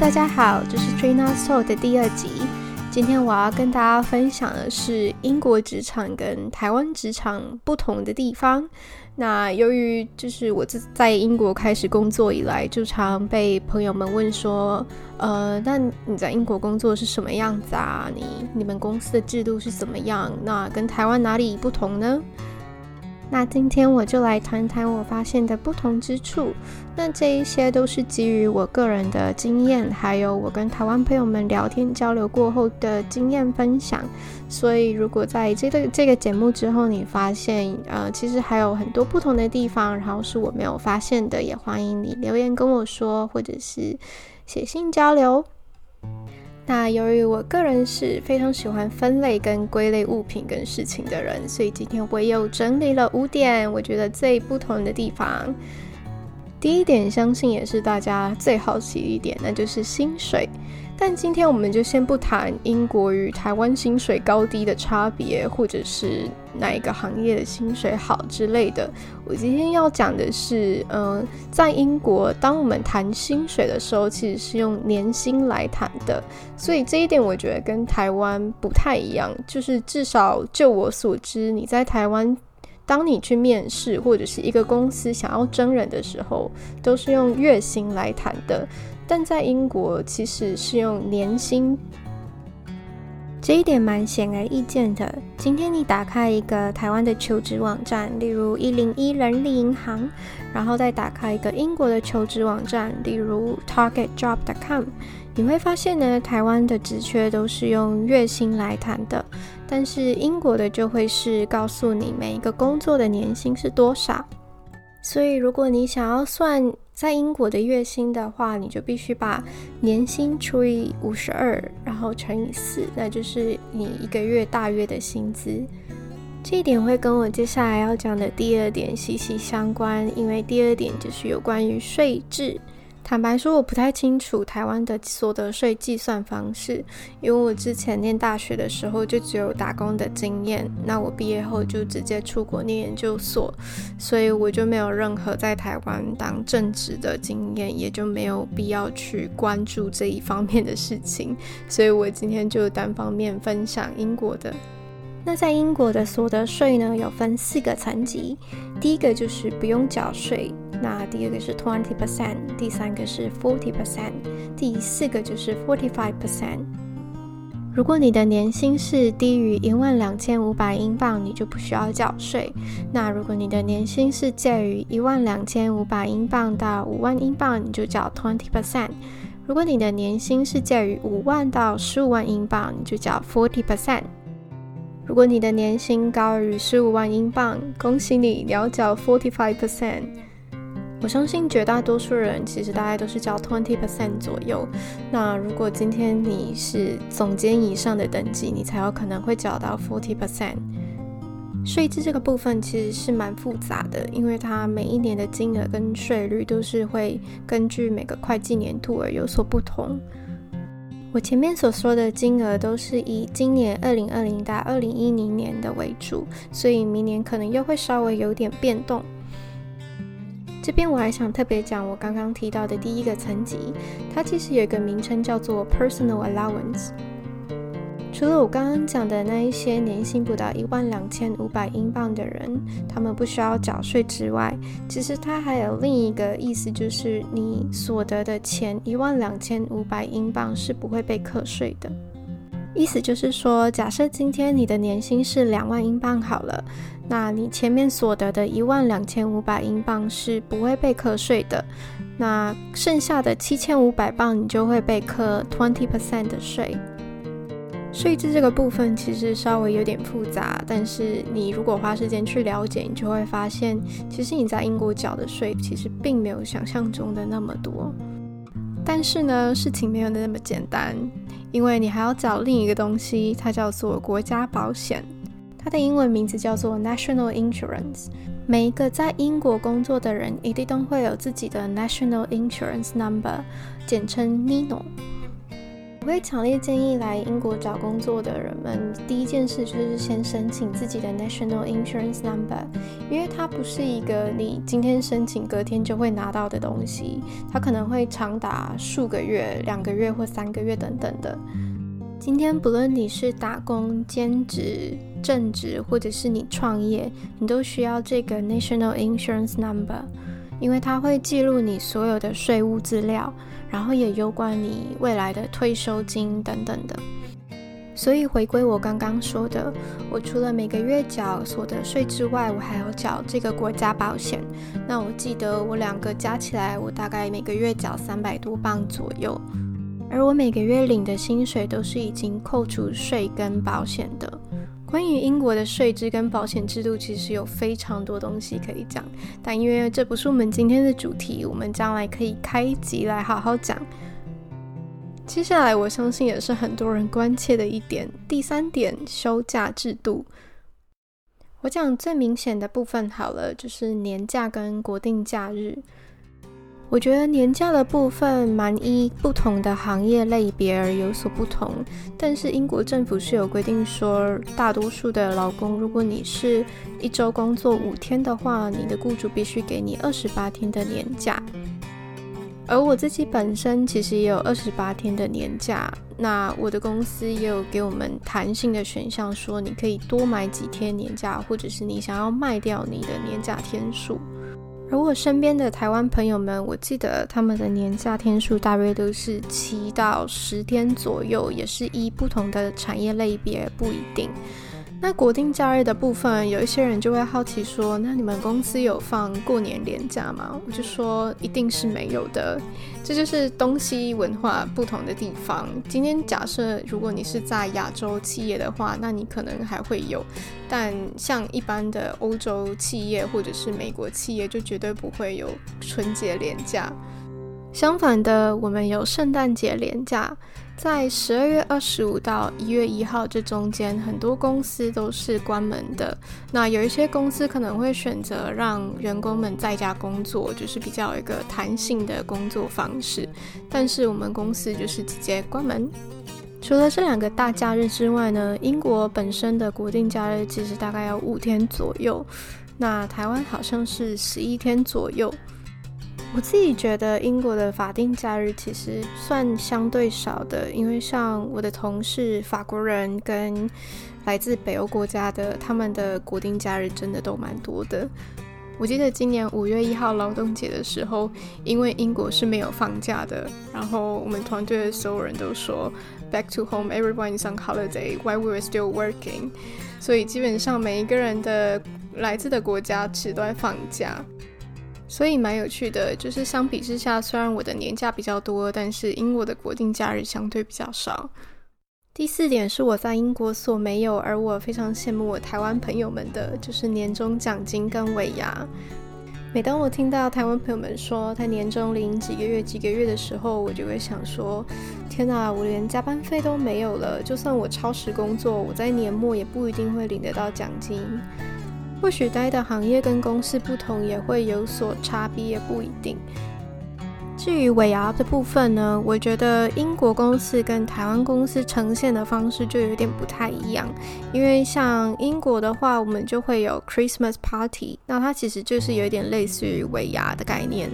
大家好，这是 Trina Soul 的第二集。今天我要跟大家分享的是英国职场跟台湾职场不同的地方。那由于就是我自在英国开始工作以来，就常被朋友们问说，呃，那你在英国工作是什么样子啊？你你们公司的制度是怎么样？那跟台湾哪里不同呢？那今天我就来谈谈我发现的不同之处。那这一些都是基于我个人的经验，还有我跟台湾朋友们聊天交流过后的经验分享。所以，如果在这个这个节目之后，你发现呃，其实还有很多不同的地方，然后是我没有发现的，也欢迎你留言跟我说，或者是写信交流。那由于我个人是非常喜欢分类跟归类物品跟事情的人，所以今天我又整理了五点，我觉得最不同的地方。第一点，相信也是大家最好奇一点，那就是薪水。但今天我们就先不谈英国与台湾薪水高低的差别，或者是哪一个行业的薪水好之类的。我今天要讲的是，嗯、在英国，当我们谈薪水的时候，其实是用年薪来谈的。所以这一点我觉得跟台湾不太一样。就是至少就我所知，你在台湾，当你去面试或者是一个公司想要征人的时候，都是用月薪来谈的。但在英国其实是用年薪，这一点蛮显而易见的。今天你打开一个台湾的求职网站，例如一零一人力银行，然后再打开一个英国的求职网站，例如 targetjob.com，你会发现呢，台湾的职缺都是用月薪来谈的，但是英国的就会是告诉你每一个工作的年薪是多少。所以如果你想要算，在英国的月薪的话，你就必须把年薪除以五十二，然后乘以四，那就是你一个月大约的薪资。这一点会跟我接下来要讲的第二点息息相关，因为第二点就是有关于税制。坦白说，我不太清楚台湾的所得税计算方式，因为我之前念大学的时候就只有打工的经验，那我毕业后就直接出国念研究所，所以我就没有任何在台湾当正职的经验，也就没有必要去关注这一方面的事情，所以我今天就单方面分享英国的。那在英国的所得税呢，有分四个层级，第一个就是不用缴税。那第二个是 twenty percent，第三个是 forty percent，第四个就是 forty five percent。如果你的年薪是低于一万两千五百英镑，你就不需要缴税。那如果你的年薪是介于一万两千五百英镑到五万英镑，你就缴 twenty percent。如果你的年薪是介于五万到十五万英镑，你就缴 forty percent。如果你的年薪高于十五万英镑，恭喜你，你要缴 forty five percent。我相信绝大多数人其实大概都是交 twenty percent 左右。那如果今天你是总监以上的等级，你才有可能会缴到 forty percent。税制这个部分其实是蛮复杂的，因为它每一年的金额跟税率都是会根据每个会计年度而有所不同。我前面所说的金额都是以今年二零二零到二零一零年的为主，所以明年可能又会稍微有点变动。这边我还想特别讲我刚刚提到的第一个层级，它其实有一个名称叫做 Personal Allowance。除了我刚刚讲的那一些年薪不到一万两千五百英镑的人，他们不需要缴税之外，其实它还有另一个意思，就是你所得的钱一万两千五百英镑是不会被课税的。意思就是说，假设今天你的年薪是两万英镑好了，那你前面所得的一万两千五百英镑是不会被课税的，那剩下的七千五百镑你就会被课 twenty percent 的税。税制这个部分其实稍微有点复杂，但是你如果花时间去了解，你就会发现，其实你在英国缴的税其实并没有想象中的那么多。但是呢，事情没有那么简单。因为你还要找另一个东西，它叫做国家保险，它的英文名字叫做 National Insurance。每一个在英国工作的人一定都会有自己的 National Insurance Number，简称 NINO。会强烈建议来英国找工作的人们，第一件事就是先申请自己的 National Insurance Number，因为它不是一个你今天申请隔天就会拿到的东西，它可能会长达数个月、两个月或三个月等等的。今天不论你是打工、兼职、正职，或者是你创业，你都需要这个 National Insurance Number。因为它会记录你所有的税务资料，然后也有关你未来的退休金等等的。所以回归我刚刚说的，我除了每个月缴所得税之外，我还要缴这个国家保险。那我记得我两个加起来，我大概每个月缴三百多镑左右。而我每个月领的薪水都是已经扣除税跟保险的。关于英国的税制跟保险制度，其实有非常多东西可以讲，但因为这不是我们今天的主题，我们将来可以开集来好好讲。接下来，我相信也是很多人关切的一点，第三点，休假制度。我讲最明显的部分好了，就是年假跟国定假日。我觉得年假的部分蛮依不同的行业类别而有所不同，但是英国政府是有规定说，大多数的劳工，如果你是一周工作五天的话，你的雇主必须给你二十八天的年假。而我自己本身其实也有二十八天的年假，那我的公司也有给我们弹性的选项，说你可以多买几天年假，或者是你想要卖掉你的年假天数。而我身边的台湾朋友们，我记得他们的年假天数大约都是七到十天左右，也是依不同的产业类别不一定。那国定假日的部分，有一些人就会好奇说：“那你们公司有放过年连假吗？”我就说：“一定是没有的。”这就是东西文化不同的地方。今天假设如果你是在亚洲企业的话，那你可能还会有；但像一般的欧洲企业或者是美国企业，就绝对不会有春节连假。相反的，我们有圣诞节连假。在十二月二十五到一月一号这中间，很多公司都是关门的。那有一些公司可能会选择让员工们在家工作，就是比较一个弹性的工作方式。但是我们公司就是直接关门。除了这两个大假日之外呢，英国本身的国定假日其实大概要五天左右，那台湾好像是十一天左右。我自己觉得英国的法定假日其实算相对少的，因为像我的同事法国人跟来自北欧国家的，他们的国定假日真的都蛮多的。我记得今年五月一号劳动节的时候，因为英国是没有放假的，然后我们团队的所有人都说 “Back to home, everyone is on holiday while we were still working”，所以基本上每一个人的来自的国家其实都在放假。所以蛮有趣的，就是相比之下，虽然我的年假比较多，但是英国的国定假日相对比较少。第四点是我在英国所没有，而我非常羡慕我台湾朋友们的，就是年终奖金跟尾牙。每当我听到台湾朋友们说他年终领几个月几个月的时候，我就会想说：天哪，我连加班费都没有了，就算我超时工作，我在年末也不一定会领得到奖金。或许待的行业跟公司不同，也会有所差别，也不一定。至于尾牙的部分呢，我觉得英国公司跟台湾公司呈现的方式就有点不太一样。因为像英国的话，我们就会有 Christmas Party，那它其实就是有点类似于尾牙的概念。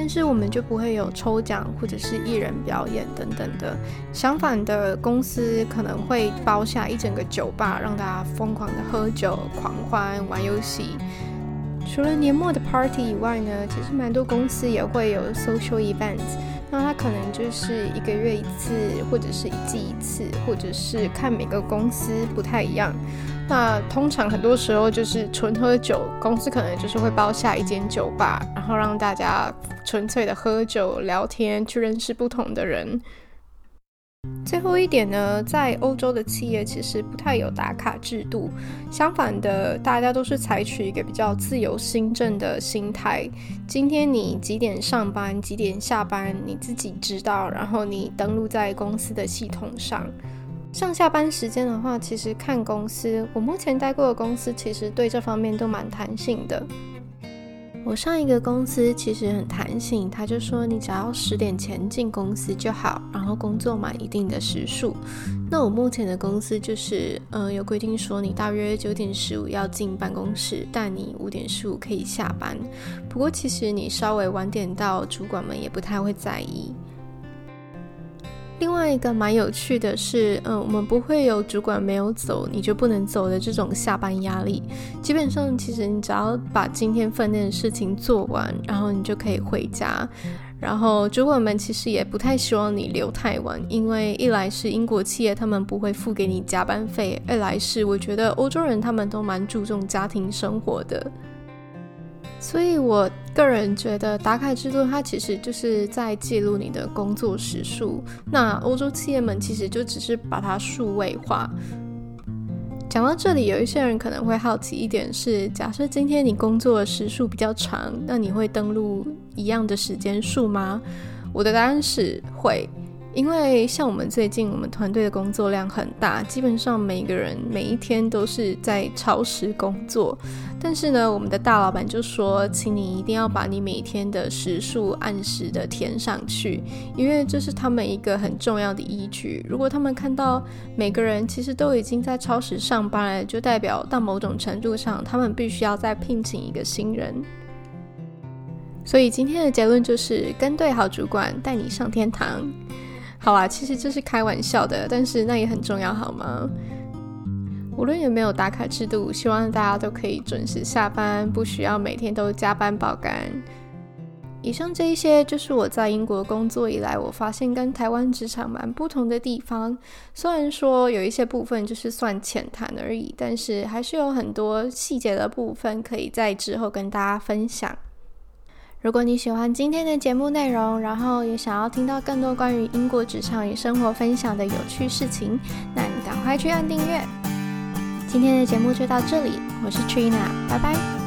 但是我们就不会有抽奖或者是艺人表演等等的。相反的，公司可能会包下一整个酒吧，让大家疯狂的喝酒、狂欢、玩游戏。除了年末的 party 以外呢，其实蛮多公司也会有 social events。那它可能就是一个月一次，或者是一季一次，或者是看每个公司不太一样。那通常很多时候就是纯喝酒，公司可能就是会包下一间酒吧，然后让大家纯粹的喝酒、聊天，去认识不同的人。最后一点呢，在欧洲的企业其实不太有打卡制度，相反的，大家都是采取一个比较自由新政的心态。今天你几点上班，几点下班，你自己知道，然后你登录在公司的系统上。上下班时间的话，其实看公司。我目前待过的公司，其实对这方面都蛮弹性的。我上一个公司其实很弹性，他就说你只要十点前进公司就好，然后工作满一定的时数。那我目前的公司就是，呃，有规定说你大约九点十五要进办公室，但你五点十五可以下班。不过其实你稍微晚点到，主管们也不太会在意。另外一个蛮有趣的是，嗯，我们不会有主管没有走你就不能走的这种下班压力。基本上，其实你只要把今天分内的事情做完，然后你就可以回家。然后主管们其实也不太希望你留太晚，因为一来是英国企业他们不会付给你加班费，二来是我觉得欧洲人他们都蛮注重家庭生活的。所以，我个人觉得打卡制度它其实就是在记录你的工作时数。那欧洲企业们其实就只是把它数位化。讲到这里，有一些人可能会好奇一点是：假设今天你工作时数比较长，那你会登录一样的时间数吗？我的答案是会。因为像我们最近，我们团队的工作量很大，基本上每个人每一天都是在超时工作。但是呢，我们的大老板就说，请你一定要把你每天的时数按时的填上去，因为这是他们一个很重要的依据。如果他们看到每个人其实都已经在超时上班了，就代表到某种程度上，他们必须要再聘请一个新人。所以今天的结论就是，跟对好主管，带你上天堂。好啦，其实这是开玩笑的，但是那也很重要，好吗？无论有没有打卡制度，希望大家都可以准时下班，不需要每天都加班爆肝。以上这一些就是我在英国工作以来，我发现跟台湾职场蛮不同的地方。虽然说有一些部分就是算浅谈而已，但是还是有很多细节的部分可以在之后跟大家分享。如果你喜欢今天的节目内容，然后也想要听到更多关于英国职场与生活分享的有趣事情，那你赶快去按订阅。今天的节目就到这里，我是 Trina，拜拜。